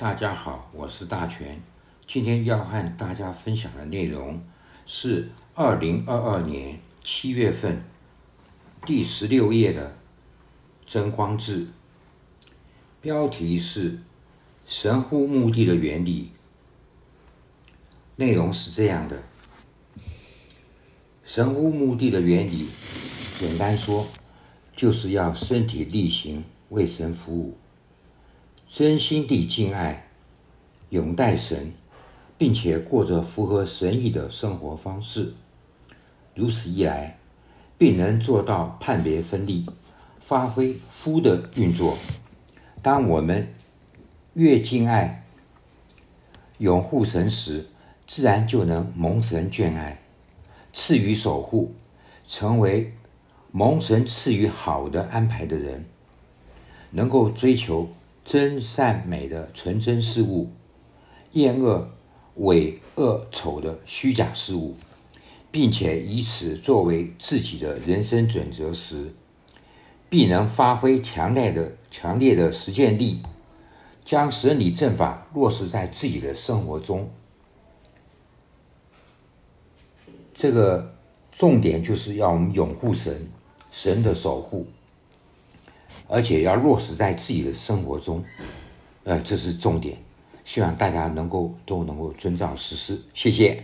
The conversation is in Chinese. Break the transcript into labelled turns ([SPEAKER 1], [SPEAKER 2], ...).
[SPEAKER 1] 大家好，我是大全。今天要和大家分享的内容是二零二二年七月份第十六页的真光志，标题是“神乎目的的原理”。内容是这样的：神乎目的的原理，简单说，就是要身体力行为神服务。真心地敬爱、拥戴神，并且过着符合神意的生活方式。如此一来，便能做到判别分立，发挥夫的运作。当我们越敬爱、拥护神时，自然就能蒙神眷爱，赐予守护，成为蒙神赐予好的安排的人，能够追求。真善美的纯真事物，厌恶伪恶丑的虚假事物，并且以此作为自己的人生准则时，必能发挥强烈的、强烈的实践力，将神理正法落实在自己的生活中。这个重点就是要我们拥护神，神的守护。而且要落实在自己的生活中，呃，这是重点。希望大家能够都能够遵照实施。谢谢。